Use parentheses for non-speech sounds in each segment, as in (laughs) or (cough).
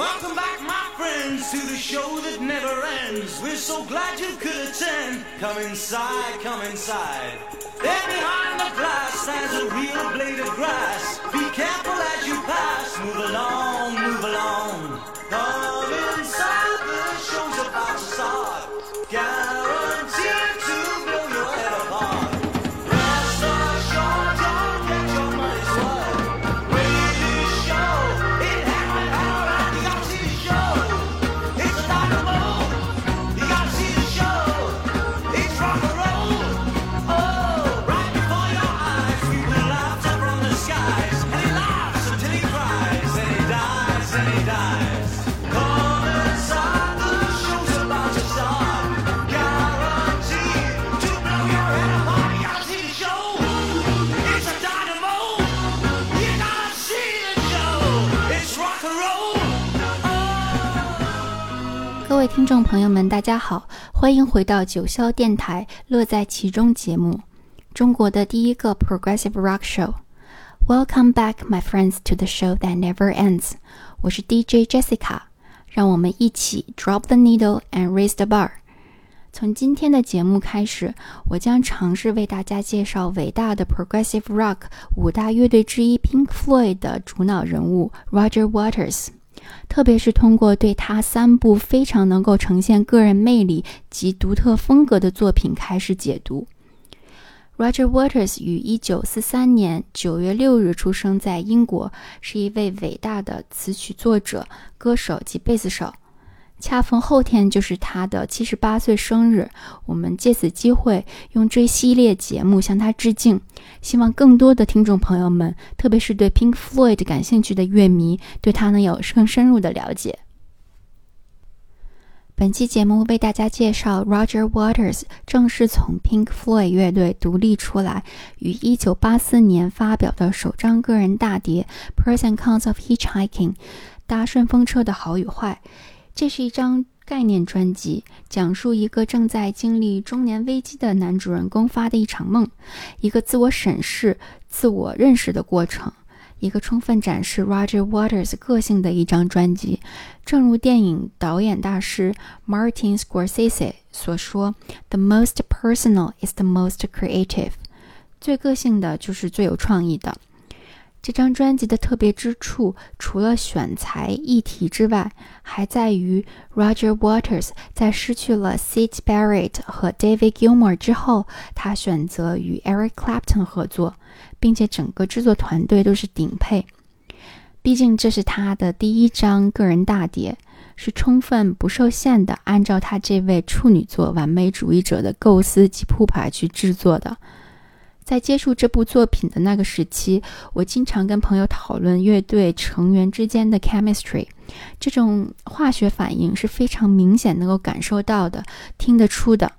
Welcome back, my friends, to the show that never ends. We're so glad you could attend. Come inside, come inside. There behind the glass stands a real blade of grass. Be careful as you pass. Move along, move along. 众朋友们，大家好，欢迎回到九霄电台《乐在其中》节目，中国的第一个 progressive rock show。Welcome back, my friends, to the show that never ends。我是 DJ Jessica，让我们一起 drop the needle and raise the bar。从今天的节目开始，我将尝试为大家介绍伟大的 progressive rock 五大乐队之一 Pink Floyd 的主脑人物 Roger Waters。特别是通过对他三部非常能够呈现个人魅力及独特风格的作品开始解读。Roger Waters 于1943年9月6日出生在英国，是一位伟大的词曲作者、歌手及贝斯手。恰逢后天就是他的78岁生日，我们借此机会用这系列节目向他致敬。希望更多的听众朋友们，特别是对 Pink Floyd 感兴趣的乐迷，对他能有更深入的了解。本期节目为大家介绍 Roger Waters 正式从 Pink Floyd 乐队独立出来，于1984年发表的首张个人大碟《Pros and Cons of Hitchhiking》搭顺风车的好与坏。这是一张概念专辑，讲述一个正在经历中年危机的男主人公发的一场梦，一个自我审视、自我认识的过程，一个充分展示 Roger Waters 个性的一张专辑。正如电影导演大师 Martin Scorsese 所说：“The most personal is the most creative。”最个性的就是最有创意的。这张专辑的特别之处，除了选材议题之外，还在于 Roger Waters 在失去了 Syd Barrett 和 David Gilmour 之后，他选择与 Eric Clapton 合作，并且整个制作团队都是顶配。毕竟这是他的第一张个人大碟，是充分不受限的按照他这位处女座完美主义者的构思及铺排去制作的。在接触这部作品的那个时期，我经常跟朋友讨论乐队成员之间的 chemistry，这种化学反应是非常明显能够感受到的、听得出的。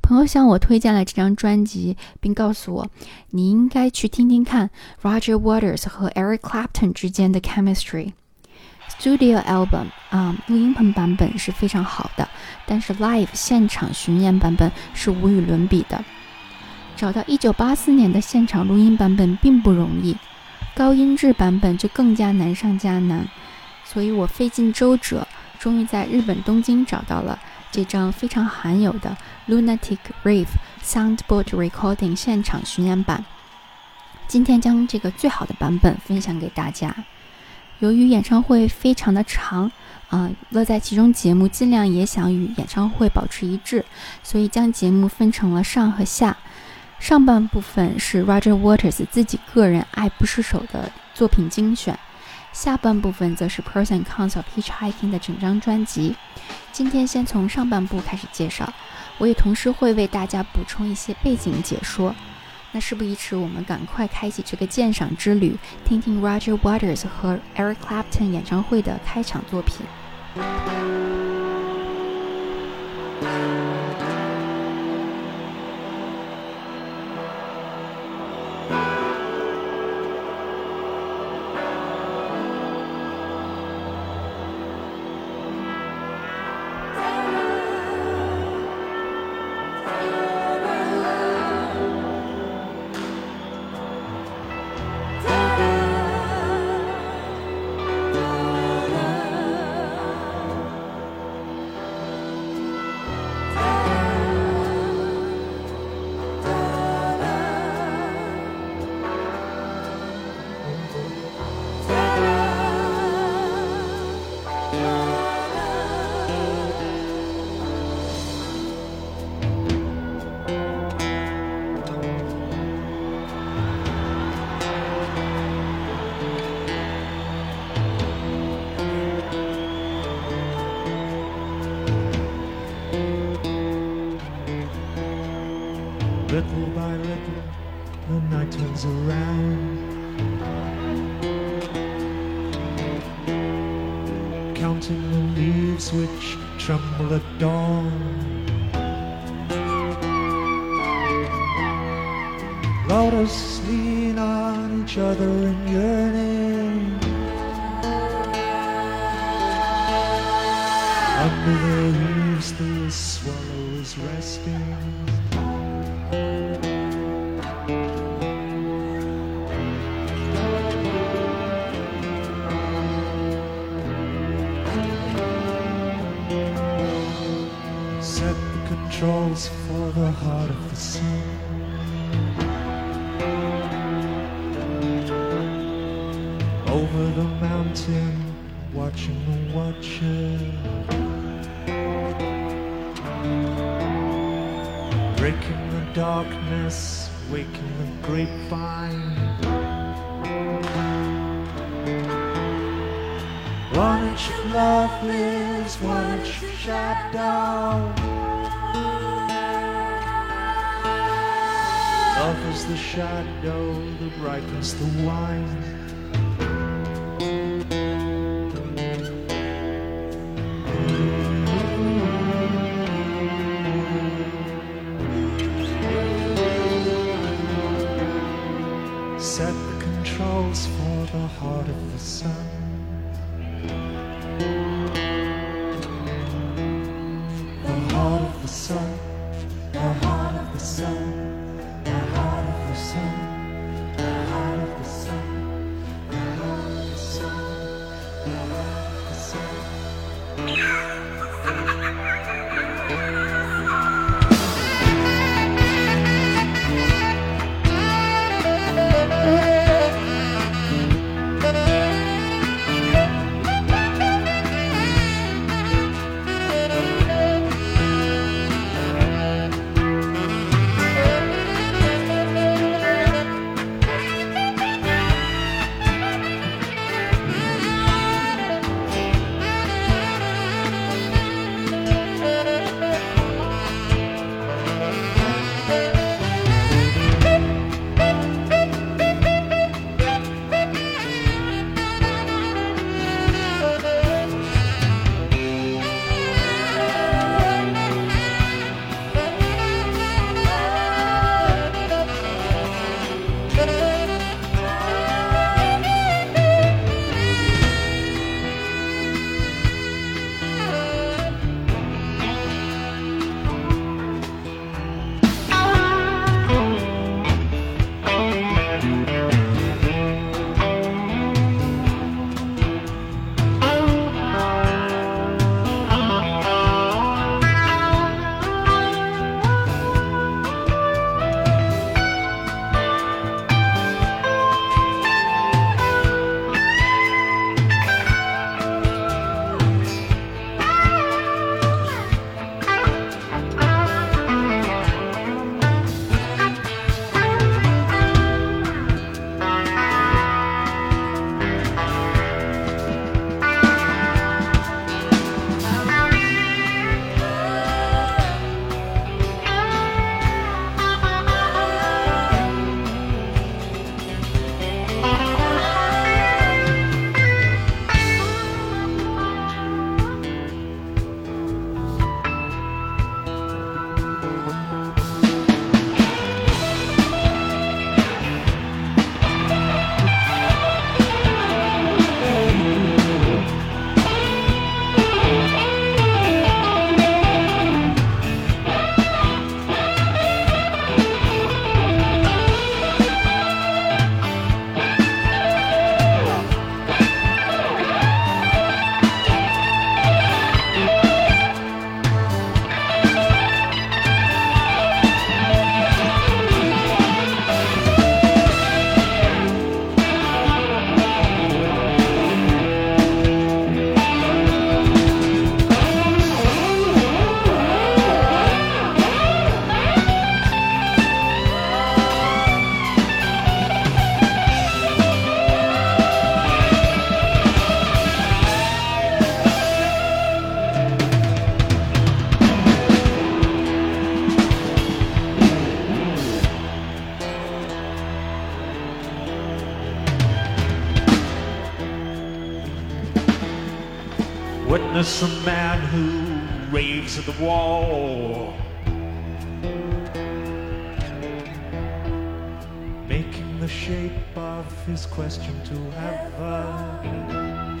朋友向我推荐了这张专辑，并告诉我你应该去听听看 Roger Waters 和 Eric Clapton 之间的 chemistry。Studio album 啊、录音棚版本是非常好的，但是 live 现场巡演版本是无与伦比的。找到1984年的现场录音版本并不容易，高音质版本就更加难上加难，所以我费尽周折，终于在日本东京找到了这张非常罕有的 Lunatic Rave Soundboard Recording 现场巡演版。今天将这个最好的版本分享给大家。由于演唱会非常的长，啊、乐在其中节目尽量也想与演唱会保持一致，所以将节目分成了上和下。上半部分是 Roger Waters 自己个人爱不释手的作品精选，下半部分则是 Pros and Cons of Hitchhiking 的整张专辑。今天先从上半部开始介绍，我也同时会为大家补充一些背景解说。那事不宜迟，我们赶快开启这个鉴赏之旅，听听 Roger Waters 和 Eric Clapton 演唱会的开场作品。Little by little, the night turns around. Counting the leaves which tremble at dawn. Lotus lean on each other in yearning. Under the leaves, the heart of the sun. Over the mountain, watching the watcher. Breaking the darkness, waking the grapevine. Inch of love lives, one inch of shadow. Love is the shadow that ripens the wine. Witness a man who raves at the wall. Making the shape of his question to heaven.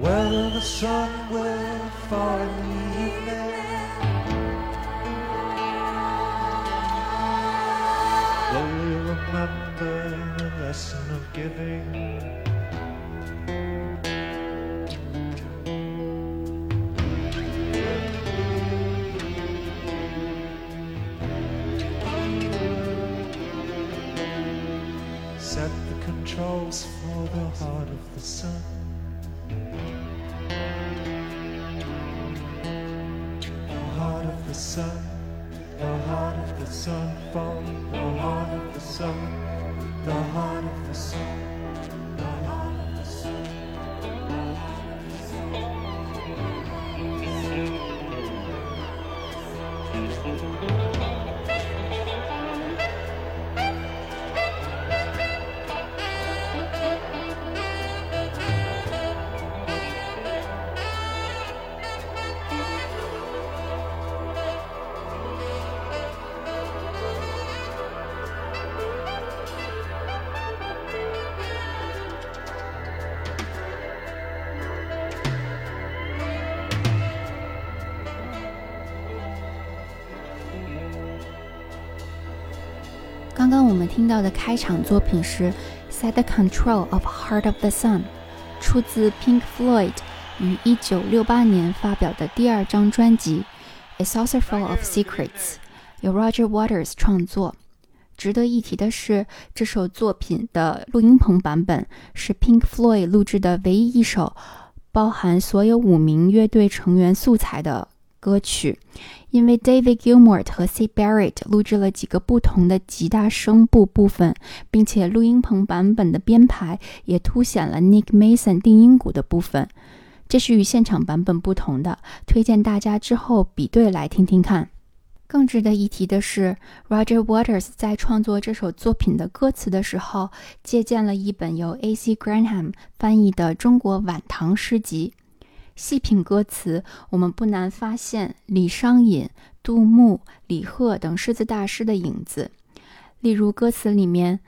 Whether the sun will fall in the evening. Will we remember the lesson of giving? Sun, the heart of the sun, follow the heart of the sun, the heart of the sun, 刚刚我们听到的开场作品是《Set the Control of Heart of the Sun》，出自 Pink Floyd 于1968年发表的第二张专辑《A Saucerful of Secrets》，由 Roger Waters 创作。值得一提的是，这首作品的录音棚版本是 Pink Floyd 录制的唯一一首包含所有五名乐队成员素材的歌曲。因为 David Gilmour 和 Syd Barrett 录制了几个不同的吉他声部部分，并且录音棚版本的编排也凸显了 Nick Mason 定音鼓的部分，这是与现场版本不同的。推荐大家之后比对来听听看。更值得一提的是，Roger Waters 在创作这首作品的歌词的时候，借鉴了一本由 A.C. Granham 翻译的中国晚唐诗集。细品歌词，我们不难发现李商隐、杜牧、李贺等诗词大师的影子。例如歌词里面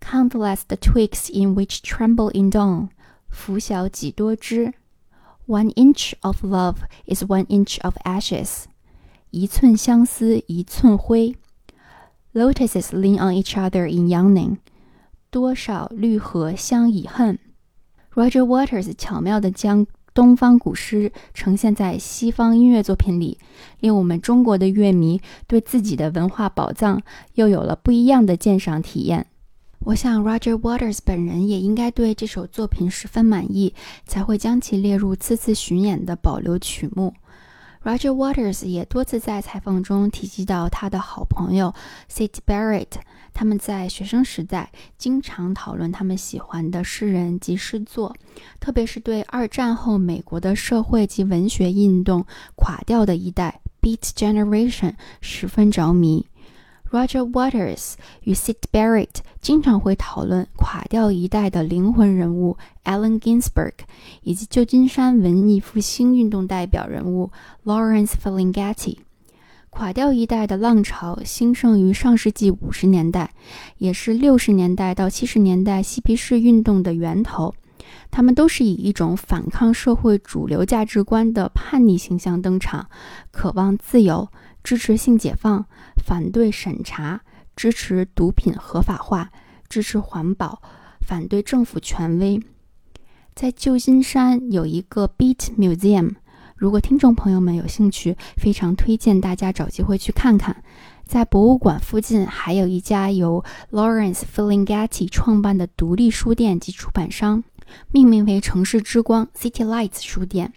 “Countless the twigs in which tremble in dawn”，拂晓几多枝；“One inch of love is one inch of ashes”，一寸相思一寸灰；“Lotuses lean on each other in yawning”，多少绿荷相倚恨。Roger Waters 巧妙地将东方古诗呈现在西方音乐作品里，令我们中国的乐迷对自己的文化宝藏又有了不一样的鉴赏体验。我想，Roger Waters 本人也应该对这首作品十分满意，才会将其列入此次巡演的保留曲目。Roger Waters 也多次在采访中提及到他的好朋友 Syd Barrett，他们在学生时代经常讨论他们喜欢的诗人及诗作，特别是对二战后美国的社会及文学运动垮掉的一代 Beat Generation 十分着迷。Roger Waters 与 Syd Barrett 经常会讨论垮掉一代的灵魂人物 Allen Ginsberg，以及旧金山文艺复兴运动代表人物 Lawrence Ferlinghetti。垮掉一代的浪潮兴盛于上世纪五十年代，也是六十年代到七十年代嬉皮士运动的源头。他们都是以一种反抗社会主流价值观的叛逆形象登场，渴望自由。支持性解放，反对审查，支持毒品合法化，支持环保，反对政府权威。在旧金山有一个 Beat Museum，如果听众朋友们有兴趣，非常推荐大家找机会去看看。在博物馆附近还有一家由 Lawrence Ferlinghetti 创办的独立书店及出版商，命名为“城市之光 ”（City Lights） 书店。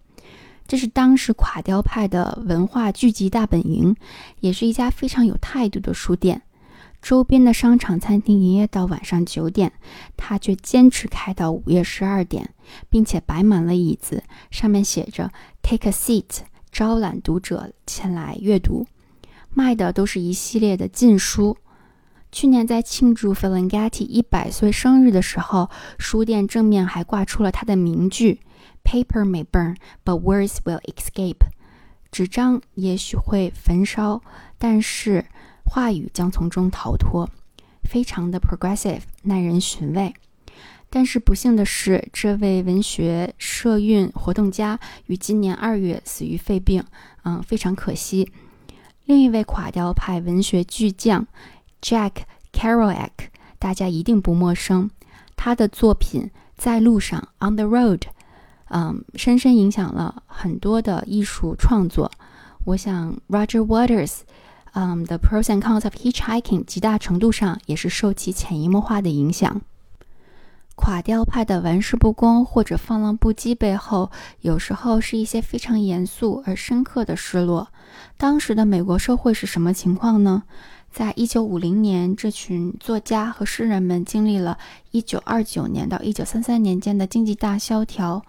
这是当时垮掉派的文化聚集大本营，也是一家非常有态度的书店。周边的商场、餐厅营业到晚上九点，他却坚持开到午夜十二点，并且摆满了椅子，上面写着 “Take a seat”，招揽读者前来阅读。卖的都是一系列的禁书。去年在庆祝 Ferlinghetti 一百岁生日的时候，书店正面还挂出了他的名句：“Paper may burn, but words will escape。”纸张也许会焚烧，但是话语将从中逃脱。非常的 progressive，耐人寻味。但是不幸的是，这位文学社运活动家于今年二月死于肺病，嗯，非常可惜。另一位垮掉派文学巨匠 Jack Kerouac，大家一定不陌生。他的作品《在路上》（On the Road），嗯，深深影响了很多的艺术创作。我想 Roger Waters，嗯，《The Pros and Cons of Hitchhiking》极大程度上也是受其潜移默化的影响。垮掉派的玩世不恭或者放浪不羁背后，有时候是一些非常严肃而深刻的失落。当时的美国社会是什么情况呢？在一九五零年，这群作家和诗人们经历了一九二九年到一九三三年间的经济大萧条，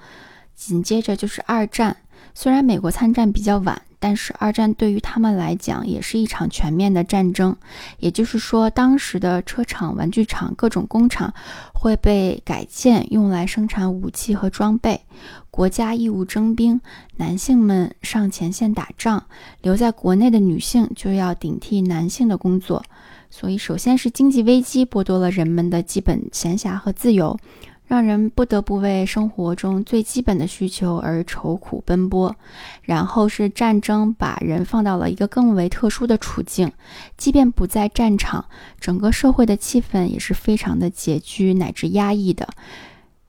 紧接着就是二战。虽然美国参战比较晚。但是二战对于他们来讲也是一场全面的战争，也就是说，当时的车厂、玩具厂、各种工厂会被改建用来生产武器和装备，国家义务征兵，男性们上前线打仗，留在国内的女性就要顶替男性的工作，所以首先是经济危机剥夺了人们的基本闲暇和自由。让人不得不为生活中最基本的需求而愁苦奔波，然后是战争把人放到了一个更为特殊的处境，即便不在战场，整个社会的气氛也是非常的拮据乃至压抑的。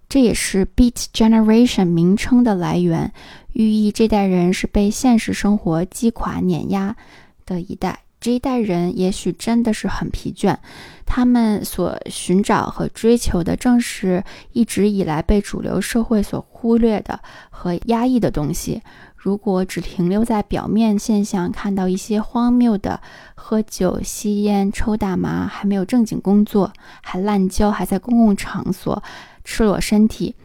这也是 Beat Generation 名称的来源，寓意这代人是被现实生活击垮碾压的一代。这一代人也许真的是很疲倦，他们所寻找和追求的正是一直以来被主流社会所忽略的和压抑的东西。如果只停留在表面现象，看到一些荒谬的喝酒、吸烟、抽大麻，还没有正经工作，还滥交，还在公共场所赤裸身体，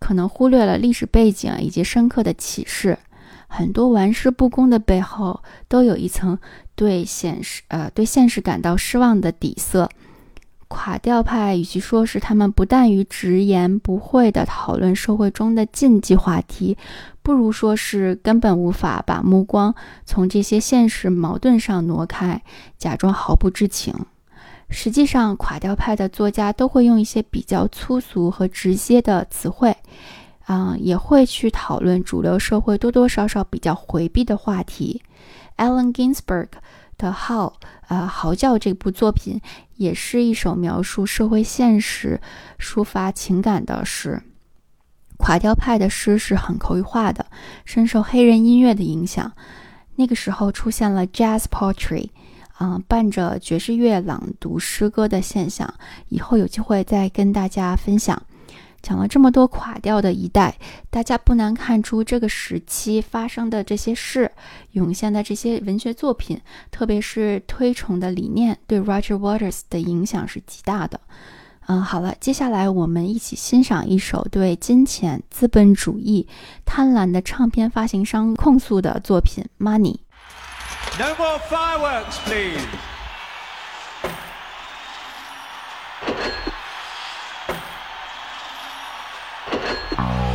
可能忽略了历史背景以及深刻的启示。很多玩世不恭的背后，都有一层对现实呃对现实感到失望的底色。垮掉派与其说是他们不但于直言不讳地讨论社会中的禁忌话题，不如说是根本无法把目光从这些现实矛盾上挪开，假装毫不知情。实际上，垮掉派的作家都会用一些比较粗俗和直接的词汇。啊，也会去讨论主流社会多多少少比较回避的话题。Allen Ginsberg 的《号》呃，嚎叫这部作品也是一首描述社会现实、抒发情感的诗。垮掉派的诗是很口语化的，深受黑人音乐的影响。那个时候出现了 Jazz Poetry，啊，伴着爵士乐朗读诗歌的现象。以后有机会再跟大家分享。讲了这么多垮掉的一代，大家不难看出这个时期发生的这些事，涌现的这些文学作品，特别是推崇的理念，对 Roger Waters 的影响是极大的。嗯，好了，接下来我们一起欣赏一首对金钱、资本主义、贪婪的唱片发行商控诉的作品《Money》。numberfive Oh. (laughs)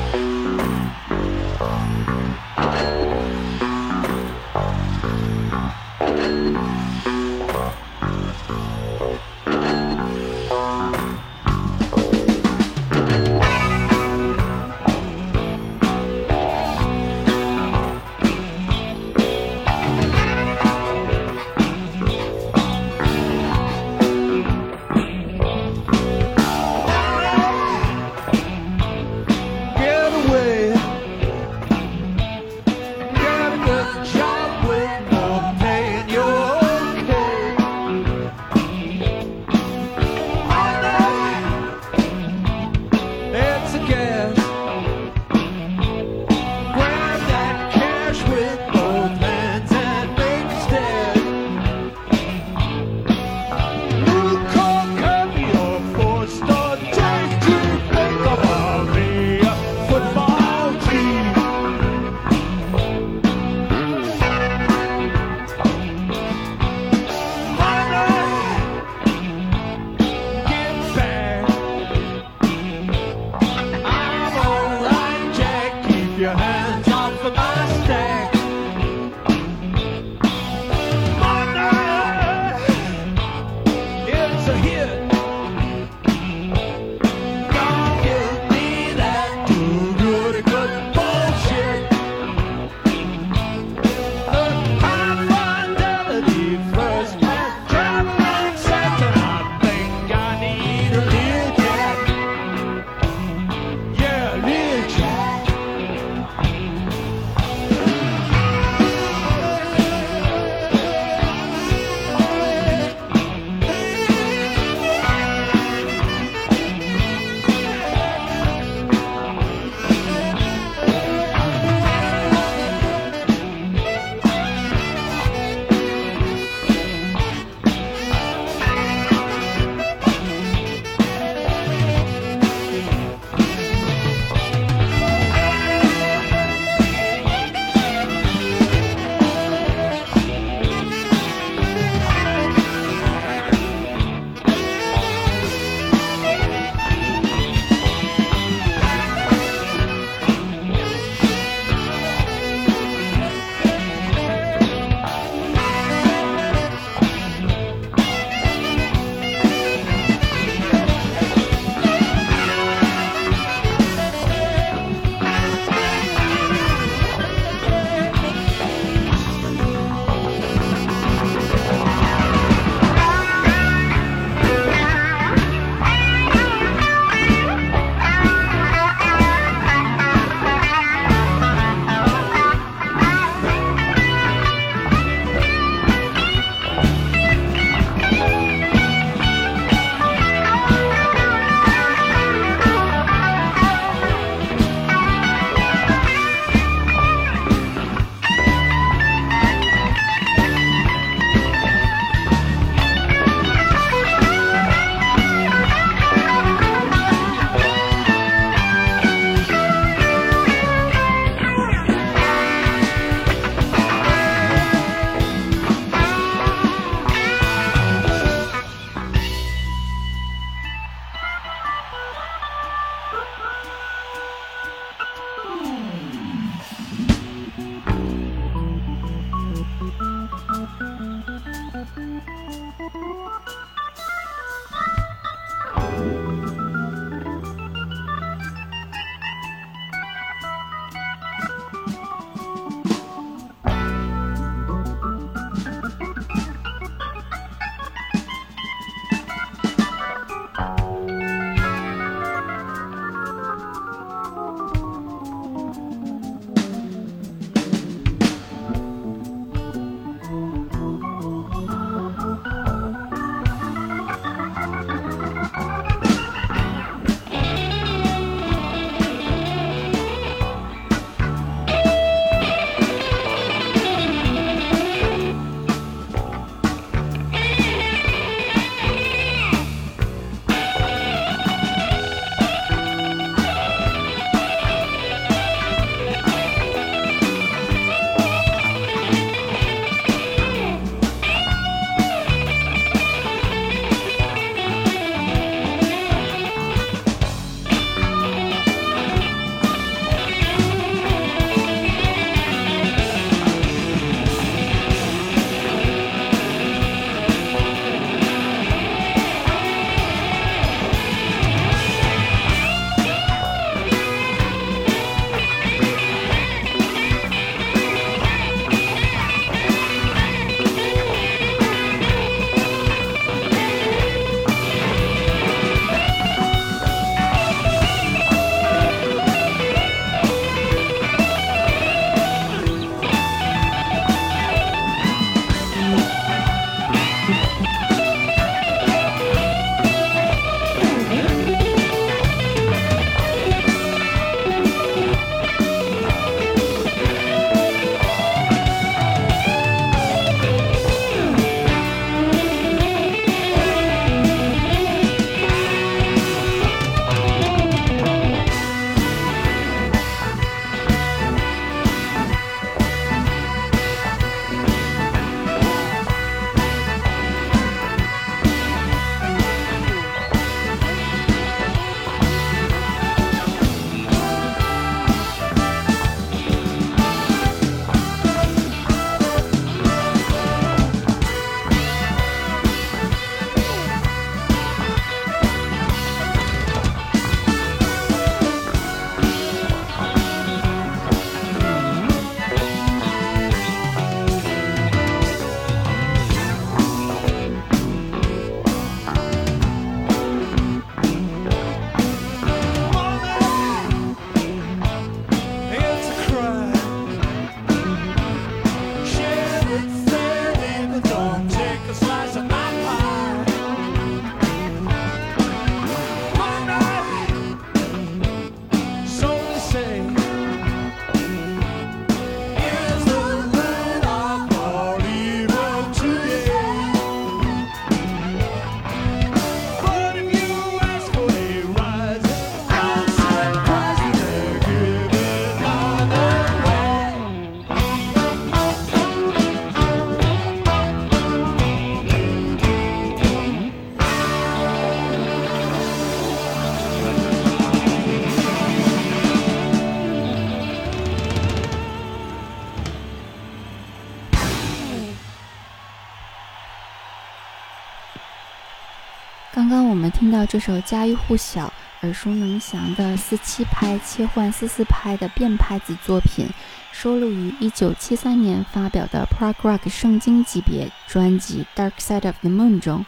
听到这首家喻户晓、耳熟能详的四七拍切换四四拍的变拍子作品，收录于1973年发表的 prog rock 圣经级别专辑《Dark Side of the Moon》中，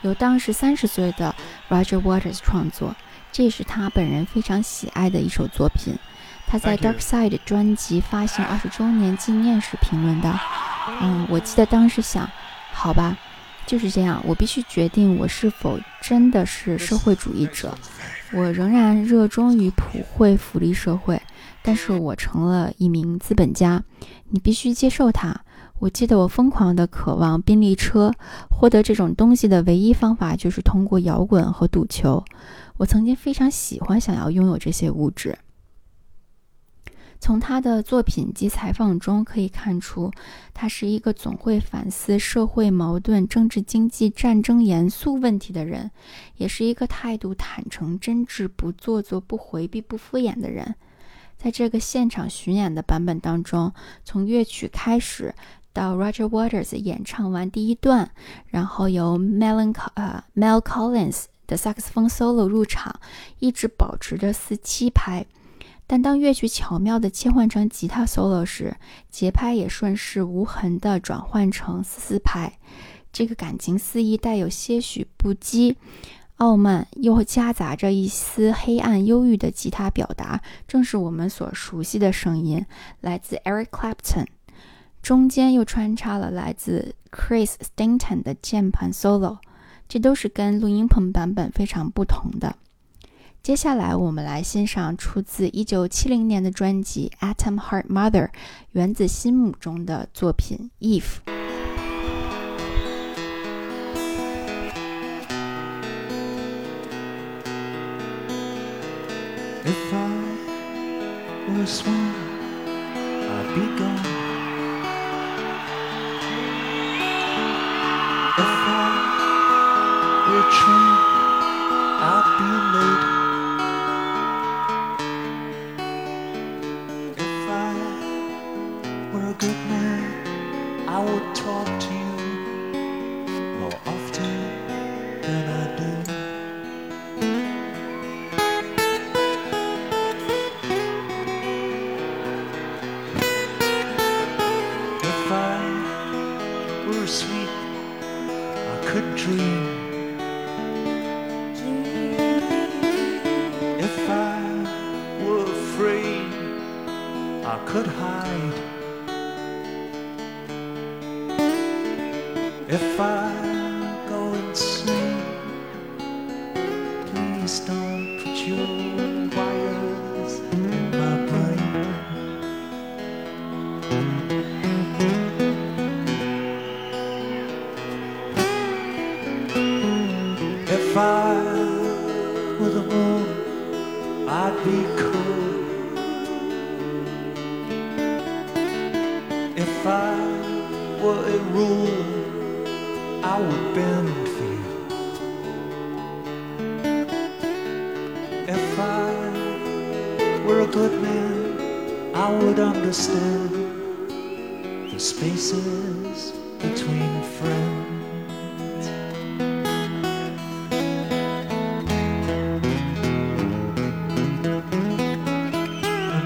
由当时三十岁的 Roger Waters 创作，这是他本人非常喜爱的一首作品。他在 Dark Side 专辑发行二十周年纪念时评论道：“嗯，我记得当时想，好吧，就是这样，我必须决定我是否真的是社会主义者。我仍然热衷于普惠福利社会，但是我成了一名资本家。你必须接受它。我记得我疯狂地渴望宾利车，获得这种东西的唯一方法就是通过摇滚和赌球。我曾经非常喜欢想要拥有这些物质。从他的作品及采访中可以看出，他是一个总会反思社会矛盾、政治、经济、战争严肃问题的人，也是一个态度坦诚、真挚、不做作、不回避、不敷衍的人。在这个现场巡演的版本当中，从乐曲开始到 Roger Waters 演唱完第一段，然后由 Melan 呃 Mel Collins 的萨克斯风 solo 入场，一直保持着四七拍。但当乐曲巧妙地切换成吉他 solo 时，节拍也顺势无痕地转换成四四拍。这个感情肆意、带有些许不羁、傲慢，又夹杂着一丝黑暗忧郁的吉他表达，正是我们所熟悉的声音，来自 Eric Clapton。中间又穿插了来自 Chris Stanton 的键盘 solo，这都是跟录音棚版本非常不同的。接下来，我们来欣赏出自1970年的专辑《Atom Heart Mother》原子心母》中的作品《If》。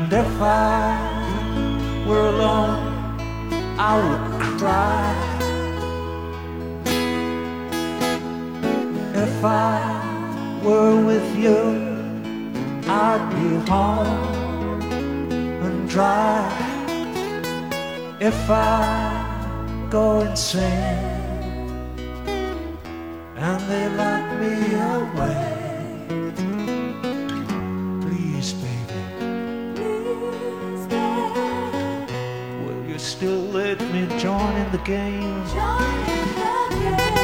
And if I were alone, I would cry. If I were with you, I'd be home and dry. If I go insane and they lock me away, still let me join in the game? If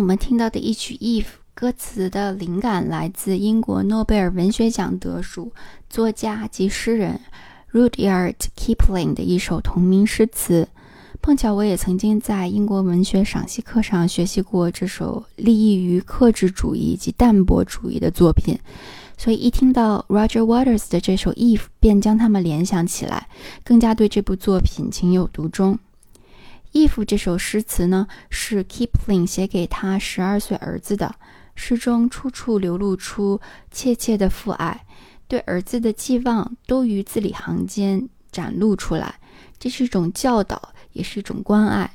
我们听到的一曲《Eve》，歌词的灵感来自英国诺贝尔文学奖得主、作家及诗人 Rudyard Kipling 的一首同名诗词。碰巧我也曾经在英国文学赏析课上学习过这首立意于克制主义及淡泊主义的作品，所以一听到 Roger Waters 的这首《Eve》，便将他们联想起来，更加对这部作品情有独钟。《If》这首诗词呢，是 Kipling 写给他十二岁儿子的，诗中处处流露出切切的父爱，对儿子的寄望都于字里行间展露出来，这是一种教导。也是一种关爱。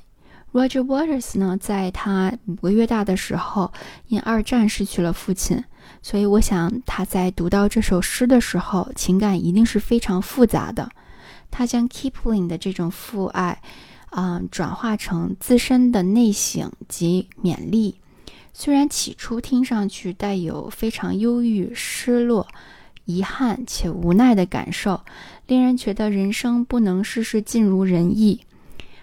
Roger Waters 呢，在他五个月大的时候，因二战失去了父亲，所以我想他在读到这首诗的时候，情感一定是非常复杂的。他将 Kipling 的这种父爱，啊，转化成自身的内省及勉励。虽然起初听上去带有非常忧郁、失落、遗憾且无奈的感受，令人觉得人生不能事事尽如人意。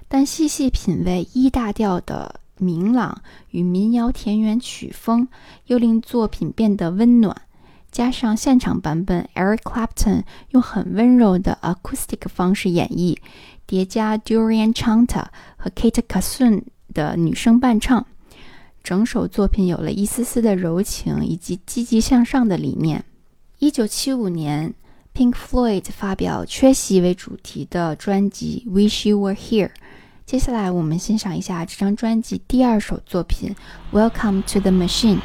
但细细品味一大调的明朗与民谣田园曲风，又令作品变得温暖。加上现场版本，Eric Clapton 用很温柔的 acoustic 方式演绎，叠加 Durian Chanta 和 Kate Kasun 的女声伴唱，整首作品有了一丝丝的柔情以及积极向上的理念。一九七五年，Pink Floyd 发表缺席为主题的专辑《Wish You Were Here》。接下来，我们欣赏一下这张专辑第二首作品《Welcome to the Machine》。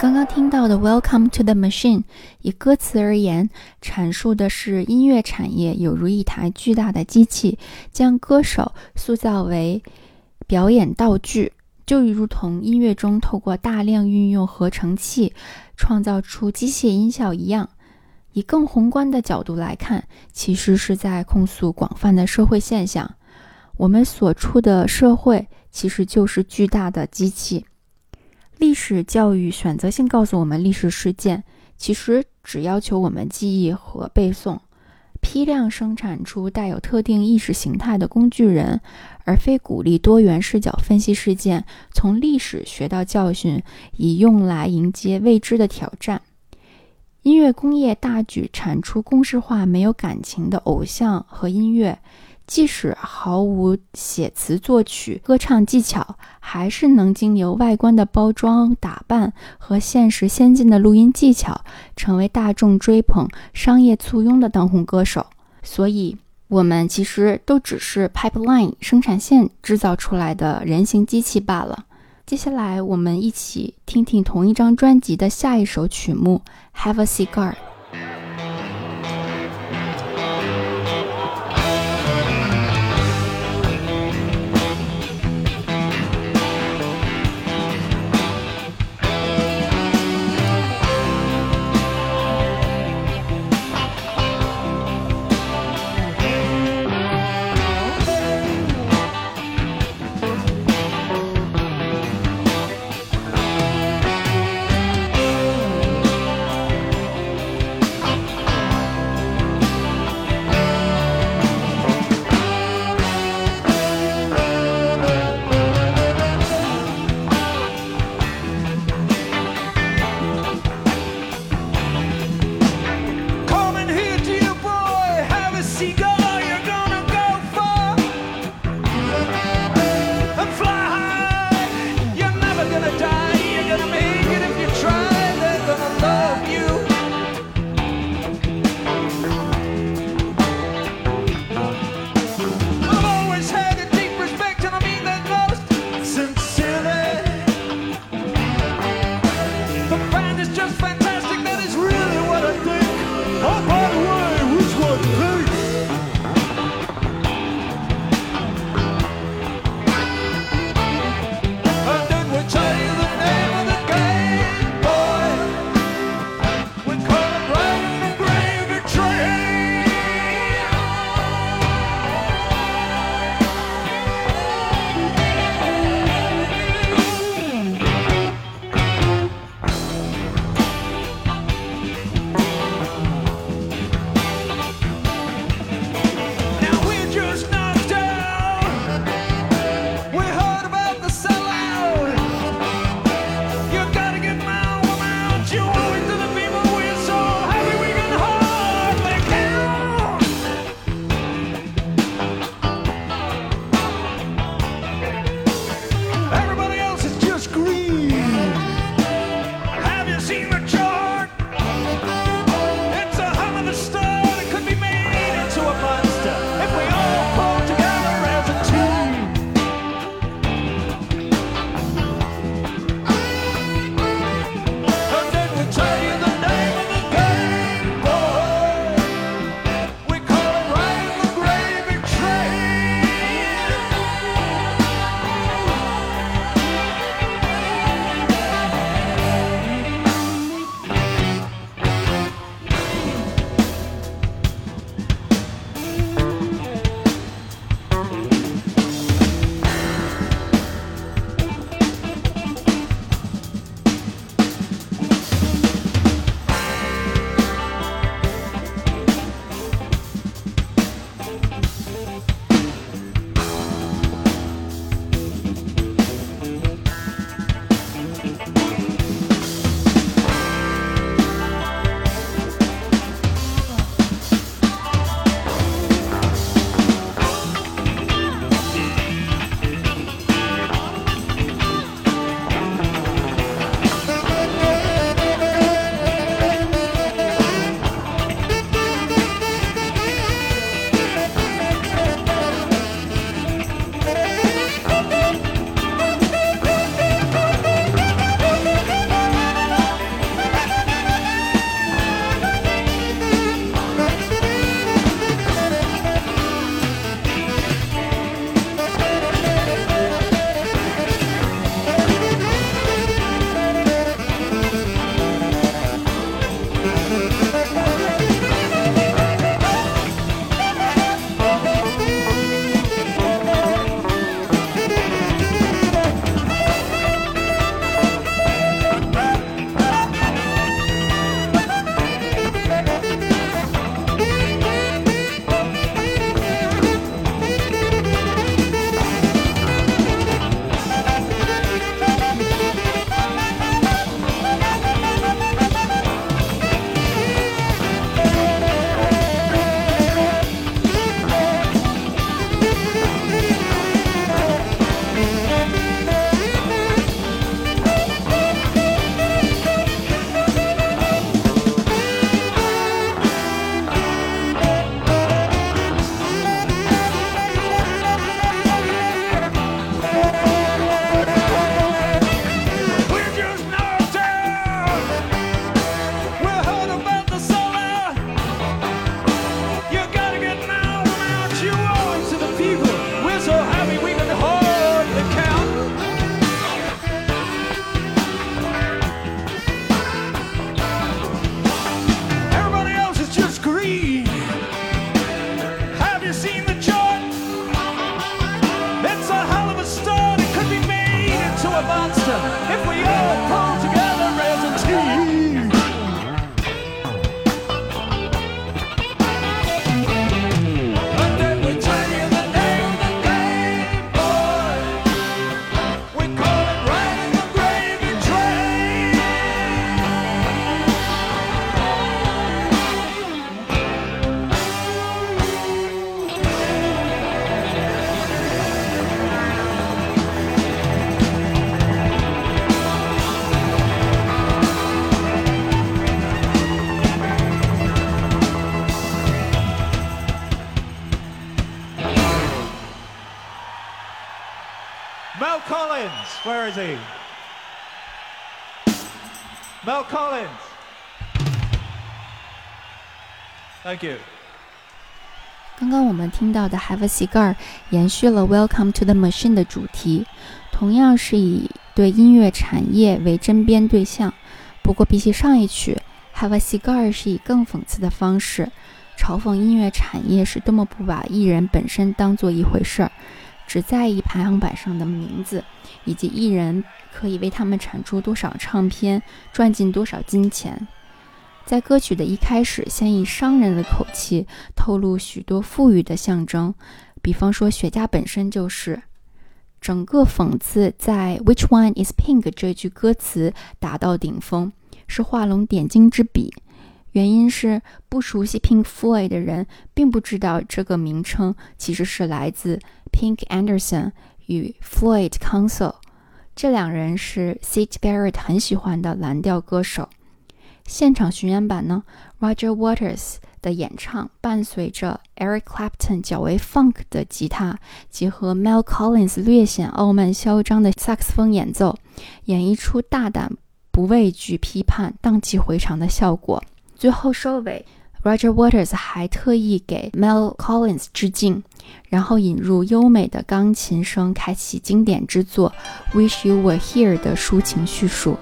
刚刚听到的《Welcome to the Machine》，以歌词而言，阐述的是音乐产业有如一台巨大的机器，将歌手塑造为表演道具，就如同音乐中透过大量运用合成器创造出机械音效一样。以更宏观的角度来看，其实是在控诉广泛的社会现象。我们所处的社会其实就是巨大的机器。历史教育选择性告诉我们，历史事件其实只要求我们记忆和背诵，批量生产出带有特定意识形态的工具人，而非鼓励多元视角分析事件，从历史学到教训，以用来迎接未知的挑战。音乐工业大举产出公式化、没有感情的偶像和音乐，即使毫无写词、作曲、歌唱技巧，还是能经由外观的包装、打扮和现实先进的录音技巧，成为大众追捧、商业簇拥的当红歌手。所以，我们其实都只是 pipeline 生产线制造出来的人形机器罢了。接下来，我们一起听听同一张专辑的下一首曲目《Have a Cigar》。Wellcolors Thank you. 刚刚我们听到的《Have a Cigar》延续了《Welcome to the Machine》的主题，同样是以对音乐产业为针砭对象。不过，比起上一曲，《Have a Cigar》是以更讽刺的方式嘲讽音乐产业是多么不把艺人本身当做一回事儿，只在意排行榜上的名字，以及艺人可以为他们产出多少唱片，赚进多少金钱。在歌曲的一开始，先以商人的口气透露许多富裕的象征，比方说雪茄本身就是。整个讽刺在 "Which one is pink" 这句歌词达到顶峰，是画龙点睛之笔。原因是不熟悉 Pink Floyd 的人并不知道这个名称其实是来自 Pink Anderson 与 Floyd Council，这两人是 Syd Barrett 很喜欢的蓝调歌手。现场巡演版呢，Roger Waters 的演唱伴随着 Eric Clapton 较为 funk 的吉他，结合 Mel Collins 略显傲慢嚣张的萨克斯风演奏，演绎出大胆、不畏惧批判、荡气回肠的效果。最后收尾，Roger Waters 还特意给 Mel Collins 致敬，然后引入优美的钢琴声，开启经典之作《Wish You Were Here》的抒情叙述。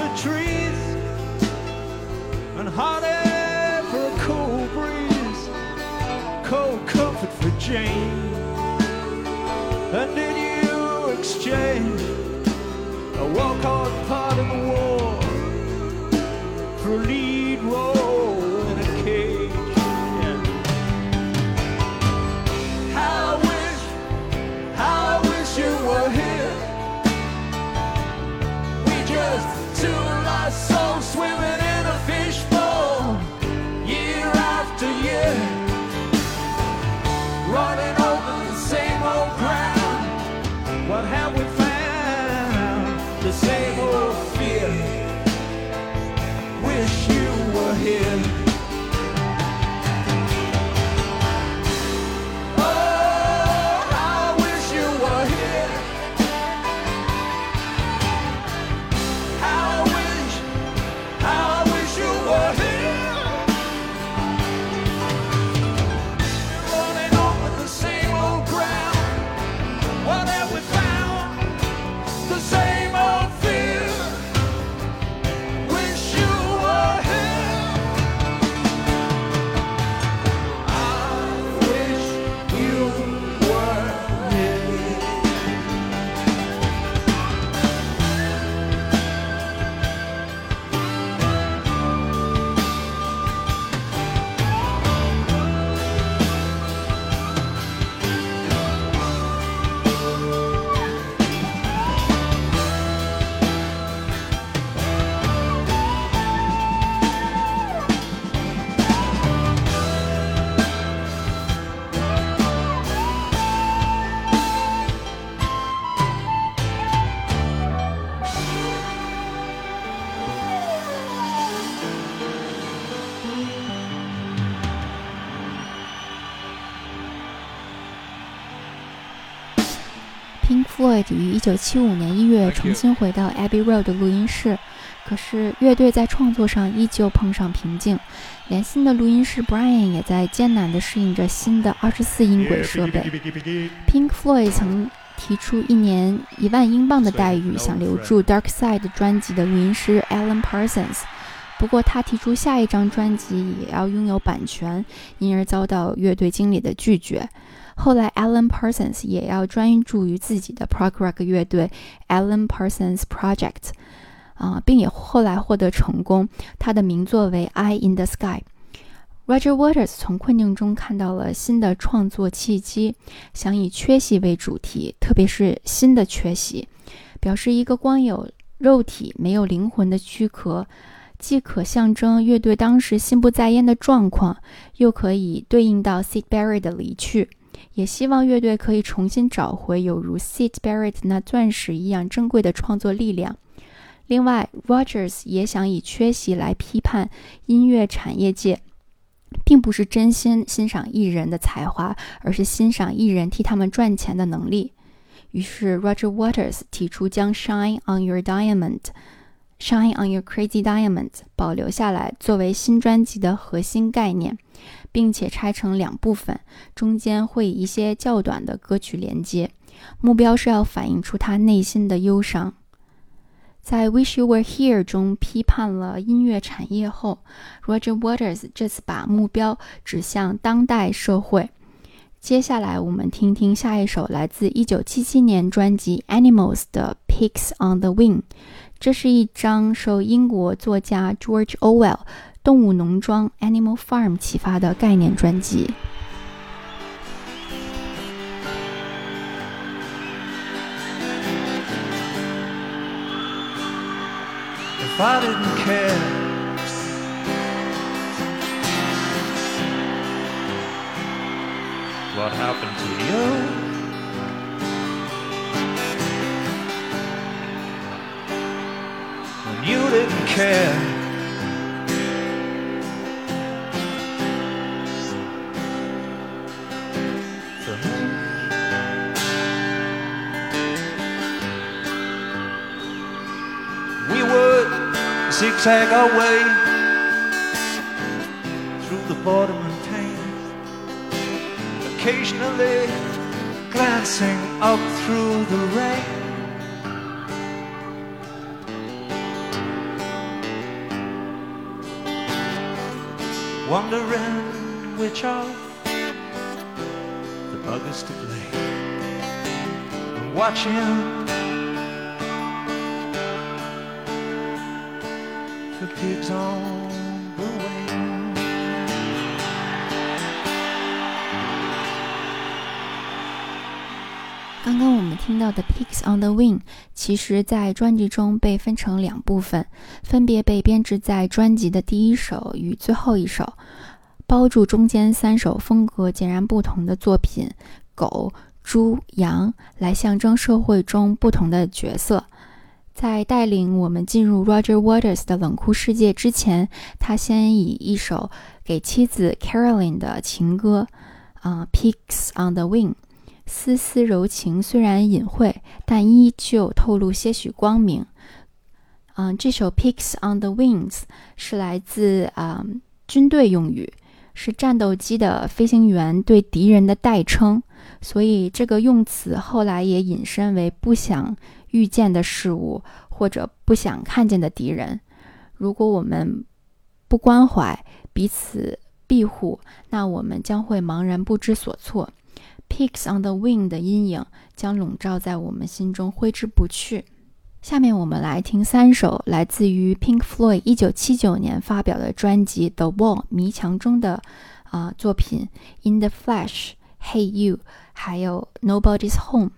For trees, and hot air for a cool breeze, cold comfort for Jane. Floyd 于1975年1月重新回到 Abbey Road 的录音室，可是乐队在创作上依旧碰上瓶颈，连新的录音师 Brian 也在艰难地适应着新的24音轨设备。Pink Floyd 曾提出一年一万英镑的待遇，想留住 Dark Side 专辑的录音师 Alan Parsons。不过，他提出下一张专辑也要拥有版权，因而遭到乐队经理的拒绝。后来，Alan Parsons 也要专注于自己的 prog rock 乐队 Alan Parsons Project，啊、并也后来获得成功。他的名作为《Eye in the Sky》。Roger Waters 从困境中看到了新的创作契机，想以缺席为主题，特别是新的缺席，表示一个光有肉体没有灵魂的躯壳，既可象征乐队当时心不在焉的状况，又可以对应到 Sid Barrett 的离去。也希望乐队可以重新找回有如 Sid Barrett 那钻石一样珍贵的创作力量。另外，Rogers 也想以缺席来批判音乐产业界，并不是真心欣赏艺人的才华，而是欣赏艺人替他们赚钱的能力。于是，Roger Waters 提出将 “Shine on Your Diamond”、“Shine on Your Crazy Diamond” 保留下来，作为新专辑的核心概念。并且拆成两部分，中间会以一些较短的歌曲连接，目标是要反映出他内心的忧伤。在《Wish You Were Here》中批判了音乐产业后，Roger Waters 这次把目标指向当代社会。接下来，我们听听下一首来自1977年专辑《Animals》的《Pigs on the Wing》。这是一张受英国作家 George Orwell《动物农庄》（Animal Farm） 启发的概念专辑。if I didn't care. What happened to you? When you didn't care. Zigzag our way through the border mountains. Occasionally, glancing up through the rain. Wondering which of the buggers to blame. Watching for pigs on the wing. 刚刚我们听到的《Pigs on the Wing》，其实在专辑中被分成两部分，分别被编制在专辑的第一首与最后一首，包住中间三首风格截然不同的作品——狗、猪、羊，来象征社会中不同的角色。在带领我们进入 Roger Waters 的冷酷世界之前，他先以一首给妻子 Caroline 的情歌，啊，Peaks on the Wing》。丝丝柔情虽然隐晦，但依旧透露些许光明。嗯，这首《Peaks on the Wings》是来自啊、军队用语，是战斗机的飞行员对敌人的代称，所以这个用词后来也引申为不想遇见的事物或者不想看见的敌人。如果我们不关怀彼此庇护，那我们将会茫然不知所措。Pigs on the Wing 的阴影将笼罩在我们心中，挥之不去。下面我们来听三首来自于 Pink Floyd 一九七九年发表的专辑《The Wall》迷墙中的啊、作品《In the Flash》、《Hey You》，还有《Nobody's Home》。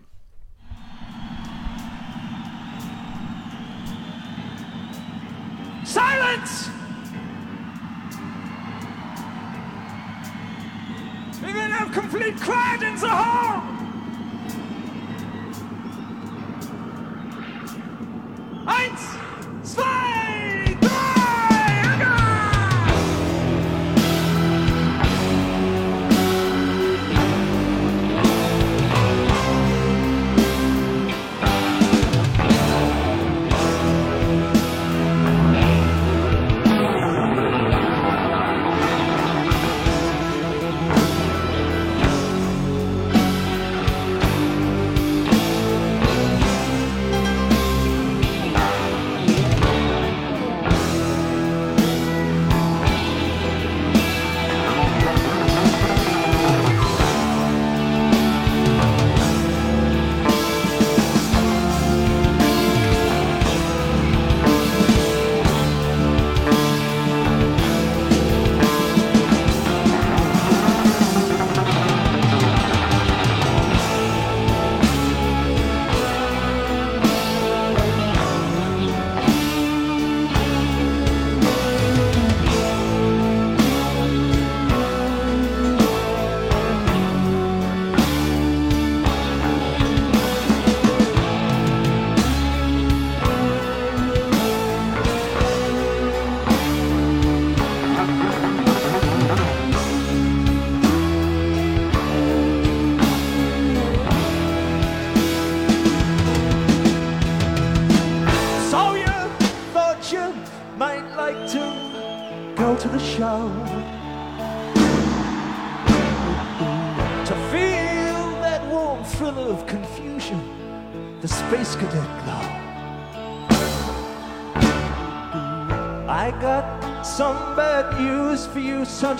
Silence! We will have complete quiet in the hall! Eins, zwei,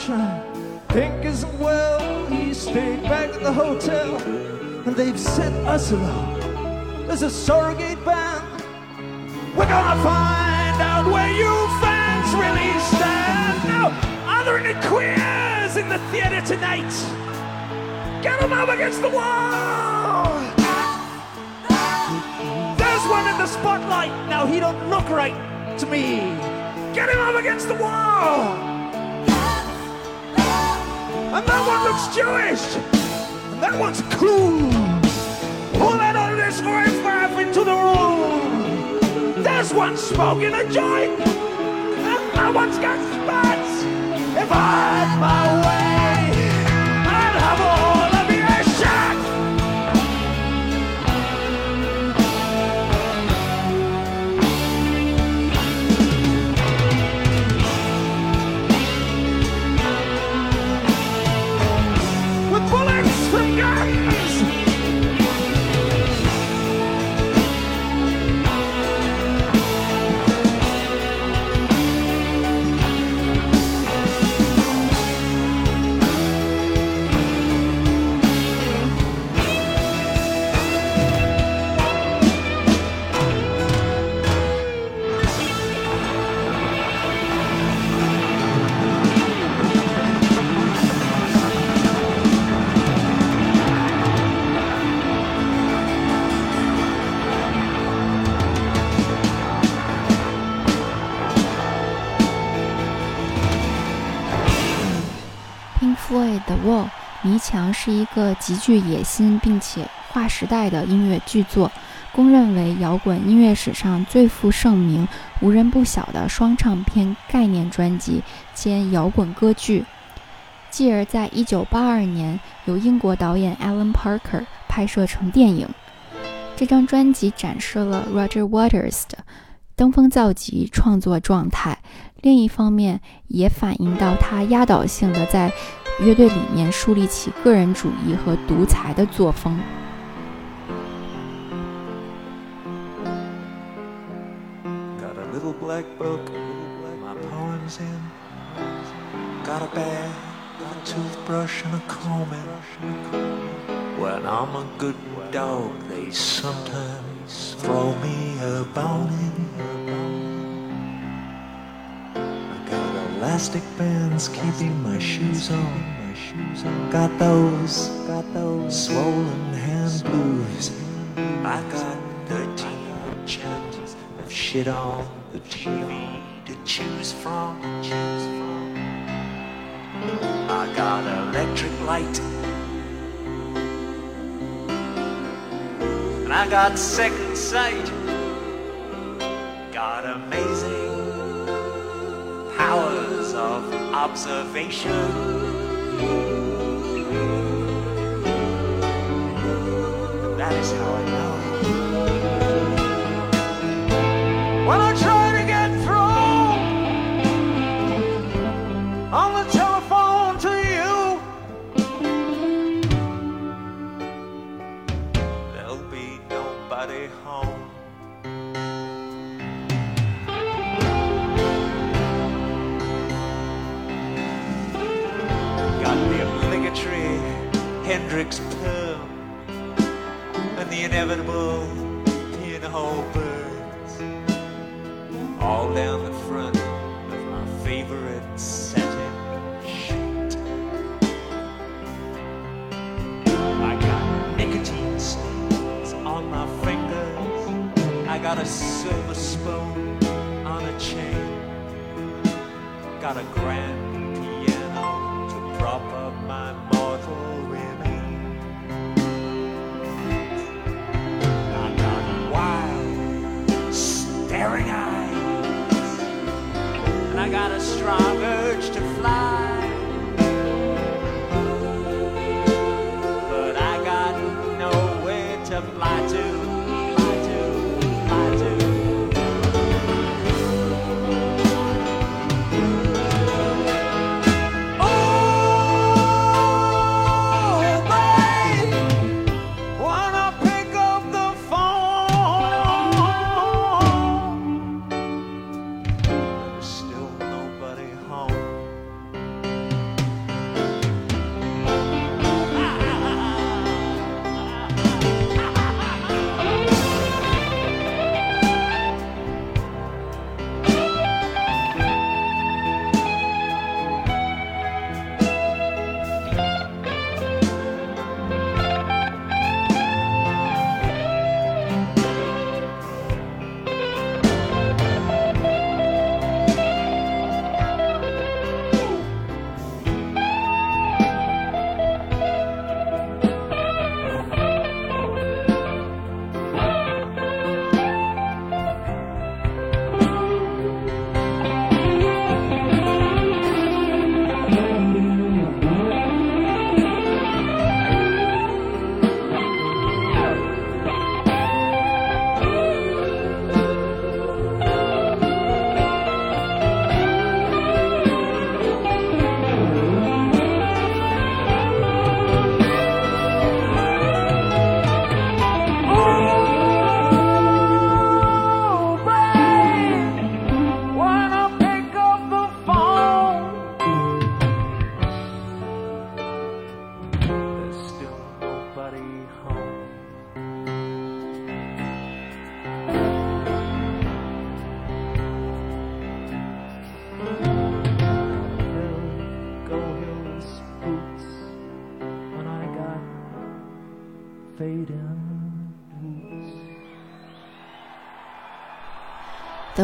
sunshine. Pink isn't well. He stayed back at the hotel, and they've sent us along. There's a surrogate band. We're gonna find out where you fans really stand. Now, are there any queers in the theater tonight? Get them up against the wall. There's one in the spotlight. Now he don't look right to me. Get him up against the wall. And that one looks Jewish. And that one's cool. Pull that this riff into the room. There's one smoking a joint. And that one's got spots. If I had my way, The Wall》迷墙是一个极具野心并且划时代的音乐巨作，公认为摇滚音乐史上最负盛名、无人不晓的双唱片概念专辑兼摇滚歌剧。继而在1982年由英国导演 Alan Parker 拍摄成电影。这张专辑展示了 Roger Waters 的登峰造极创作状态，另一方面也反映到他压倒性的在乐队里面树立起个人主义和独裁的作风。Elastic bands keeping my shoes on. My shoes on. Got those, got those swollen hand blues. I got 13 channels of shit on the TV to choose from. I got electric light. And I got second sight. Got amazing of observation. That is how Hendrix perm and the inevitable pinhole birds all down the front of my favorite satin shirt. I got nicotine stains on my fingers. I got a silver spoon on a chain. Got a grand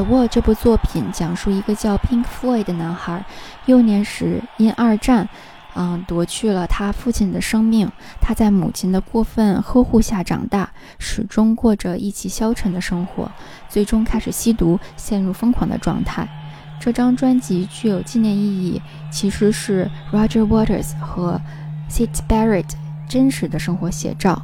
沃这部作品讲述一个叫 Pink Floyd 的男孩，幼年时因二战嗯，夺去了他父亲的生命。他在母亲的过分呵护下长大，始终过着意气消沉的生活，最终开始吸毒，陷入疯狂的状态。这张专辑具有纪念意义，其实是 Roger Waters 和 Syd Barrett 真实的生活写照。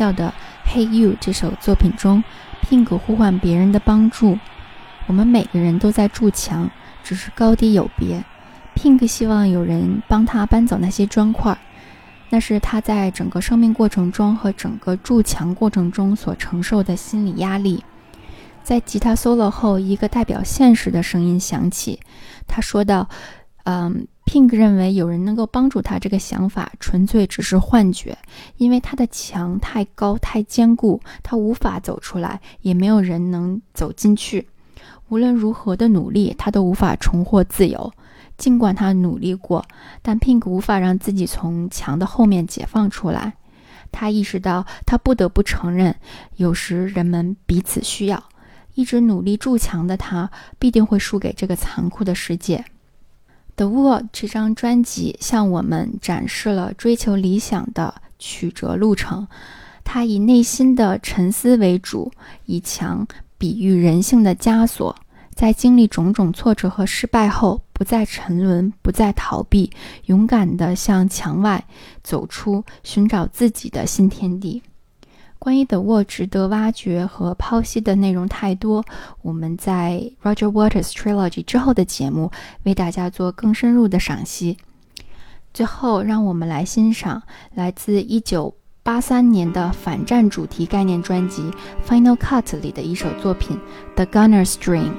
到的《Hey You》这首作品中，Pink 呼唤别人的帮助。我们每个人都在筑墙，只是高低有别。Pink 希望有人帮他搬走那些砖块，那是他在整个生命过程中和整个筑墙过程中所承受的心理压力。在吉他 solo 后，一个代表现实的声音响起，他说道：“嗯。” Pink 认为有人能够帮助他，这个想法纯粹只是幻觉，因为他的墙太高太坚固，他无法走出来，也没有人能走进去。无论如何的努力，他都无法重获自由。尽管他努力过，但 Pink 无法让自己从墙的后面解放出来。他意识到，他不得不承认，有时人们彼此需要。一直努力筑墙的他，必定会输给这个残酷的世界。《The World》这张专辑向我们展示了追求理想的曲折路程。它以内心的沉思为主，以墙比喻人性的枷锁。在经历种种挫折和失败后，不再沉沦，不再逃避，勇敢地向墙外走出，寻找自己的新天地。关于 The Wall 值得挖掘和剖析的内容太多，我们在 Roger Waters Trilogy 之后的节目为大家做更深入的赏析。最后，让我们来欣赏来自1983年的反战主题概念专辑《Final Cut》里的一首作品《The Gunner's Dream》。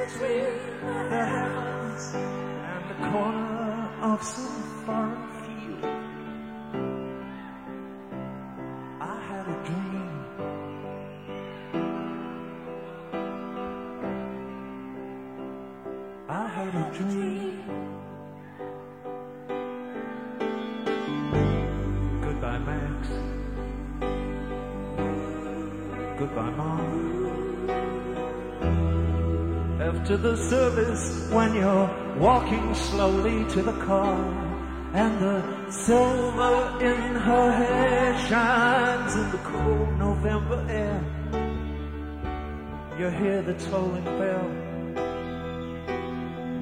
Between the heavens and the corner of some foreign field, I had a dream. I had a dream. Goodbye, Max. Goodbye, Mom. After the service, when you're walking slowly to the car, and the silver in her hair shines in the cold November air, you hear the tolling bell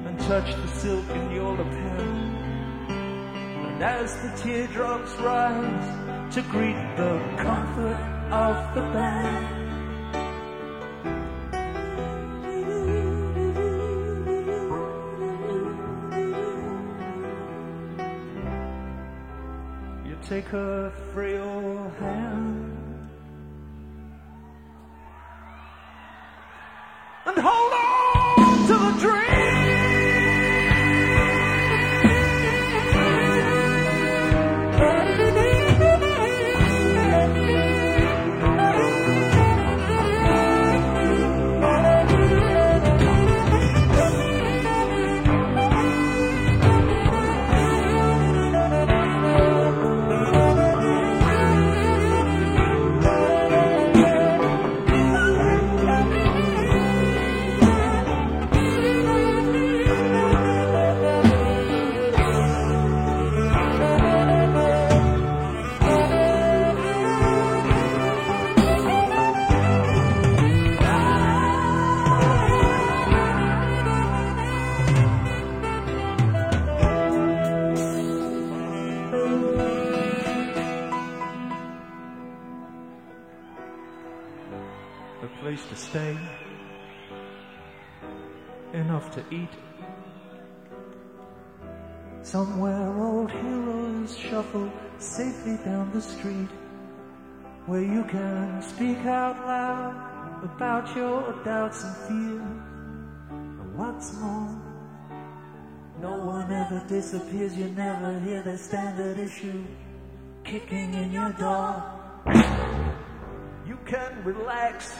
and touch the silk in your lapel. And as the teardrops rise to greet the comfort of the band. You take your doubts and fears. And what's more, no one ever disappears, you never hear the standard issue kicking in your door. You can relax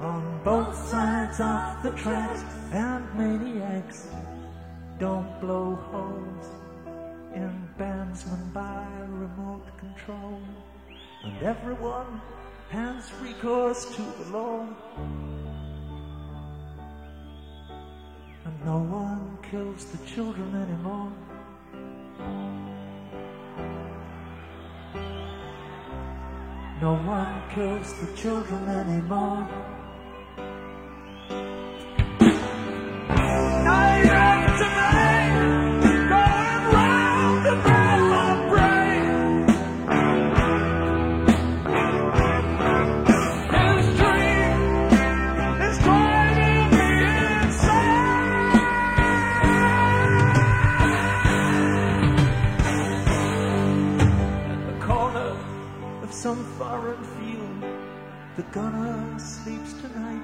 on both sides of the tracks, and maniacs don't blow holes in bandsmen by remote control. And everyone has recourse to the law. And no one kills the children anymore. No one kills the children anymore. Night after gunner sleeps tonight.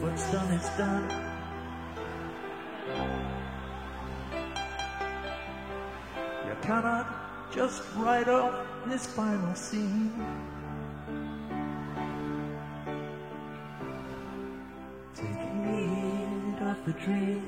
What's done is done. You cannot just write off this final scene. Take heed of the dream.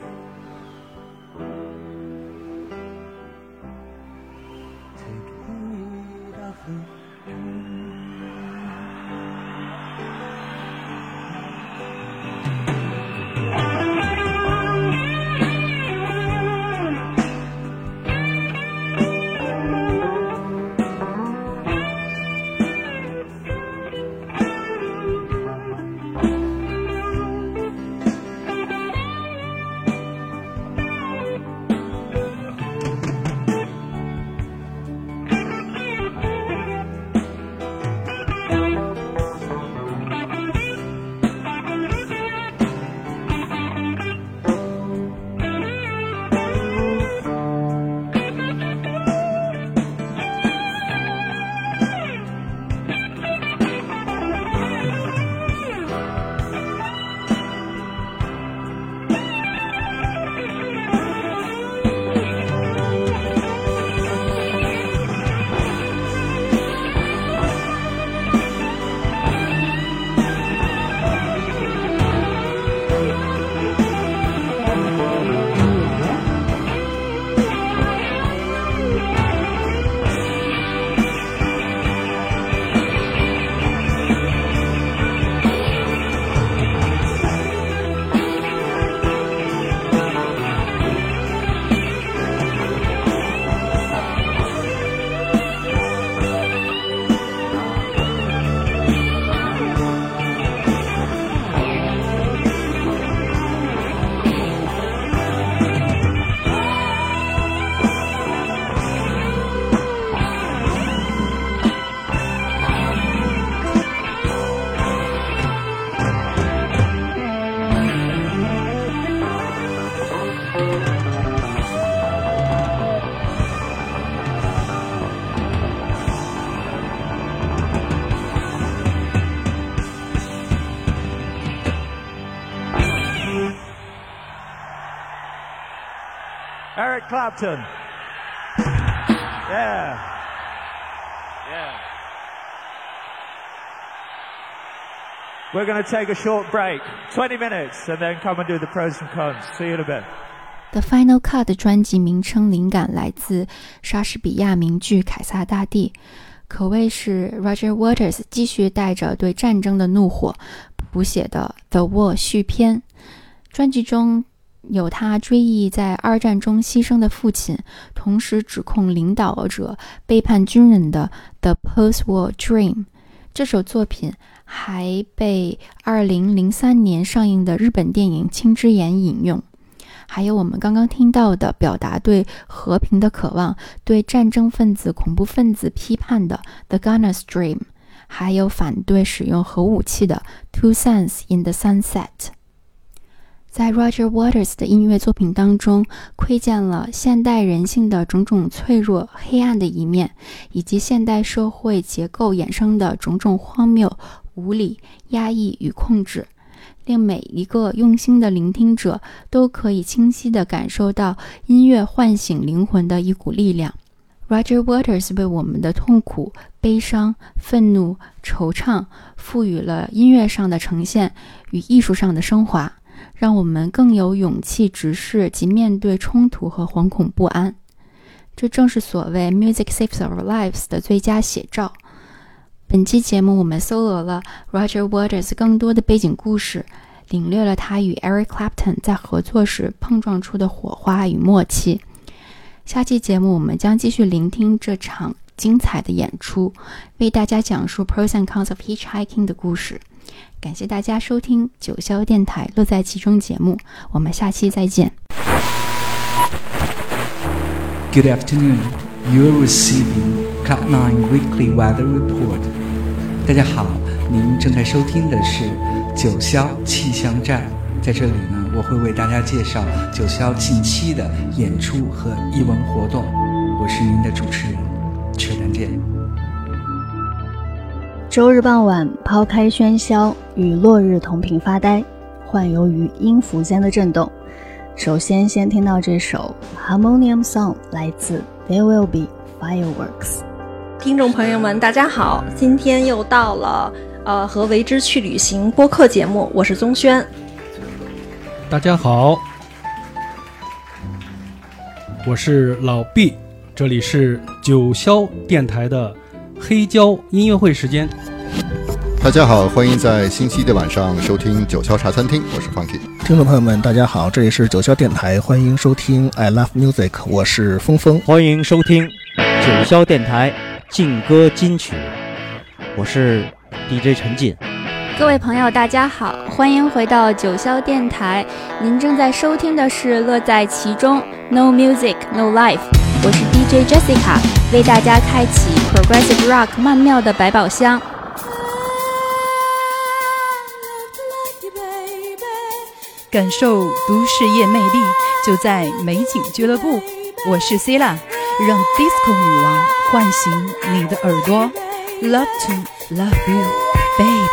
Eric Clapton. Yeah. Yeah. We're going to take a short break, 20 minutes, and then come and do the pros and cons. See you in a bit. The Final Cut 专辑名称灵感来自莎士比亚名剧《凯撒大帝》，可谓是 Roger Waters 继续带着对战争的怒火谱写的《The War》续篇。专辑中 有他追忆在二战中牺牲的父亲，同时指控领导者背叛军人的《The Post-War Dream》。这首作品还被2003年上映的日本电影《青之眼》引用。还有我们刚刚听到的，表达对和平的渴望，对战争分子、恐怖分子批判的《The Gunner's Dream》，还有反对使用核武器的《Two Suns in the Sunset》。在 Roger Waters 的音乐作品当中，窥见了现代人性的种种脆弱、黑暗的一面，以及现代社会结构衍生的种种荒谬、无理、压抑与控制。令每一个用心的聆听者都可以清晰地感受到音乐唤醒灵魂的一股力量。Roger Waters 为我们的痛苦、悲伤、愤怒、惆怅赋予了音乐上的呈现与艺术上的升华，让我们更有勇气直视及面对冲突和惶恐不安。这正是所谓 “music saves our lives” 的最佳写照。本期节目，我们搜罗了 Roger Waters 更多的背景故事，领略了他与 Eric Clapton 在合作时碰撞出的火花与默契。下期节目，我们将继续聆听这场精彩的演出，为大家讲述 pros and cons of hitchhiking 的故事。感谢大家收听九霄电台乐在其中节目，我们下期再见。Good afternoon, you are receiving Cloud9 Weekly Weather Report. 大家好，您正在收听的是九霄气象站。在这里呢，我会为大家介绍九霄近期的演出和艺文活动。我是您的主持人车丹健。周日傍晚，抛开喧嚣，与落日同频发呆，幻游于音符间的震动。首先，先听到这首《Harmonium Song》，来自 There Will Be Fireworks。听众朋友们，大家好！今天又到了呃和为之去旅行播客节目，我是宗轩。大家好，我是老毕，这里是九霄电台的黑胶音乐会时间。大家好，欢迎在星期一的晚上收听九霄茶餐厅，我是 Funky。听众朋友们，大家好，这里是九霄电台，欢迎收听 I Love Music，我是峰峰。欢迎收听九霄电台劲歌金曲，我是 DJ 陈进。各位朋友，大家好，欢迎回到九霄电台。您正在收听的是《乐在其中》，No Music No Life。我是 DJ Jessica，为大家开启 Progressive Rock 曼妙的百宝箱。感受都市夜魅力，就在美景俱乐部。我是 Cila，让 Disco 女王唤醒你的耳朵。Love to love you, baby。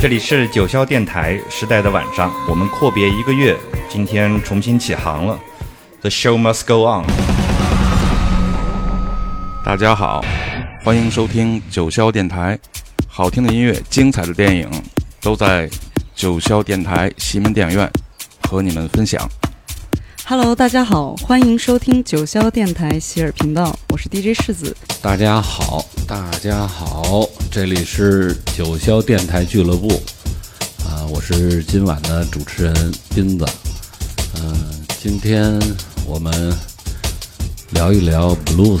这里是九霄电台时代的晚上，我们阔别一个月，今天重新起航了。The show must go on。大家好，欢迎收听九霄电台，好听的音乐、精彩的电影都在九霄电台西门电影院和你们分享。Hello，大家好，欢迎收听九霄电台喜尔频道，我是 DJ 世子。大家好，大家好，这里是九霄电台俱乐部，啊、我是今晚的主持人斌子。嗯、今天我们聊一聊 blues。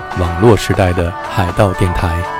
网络时代的海盗电台。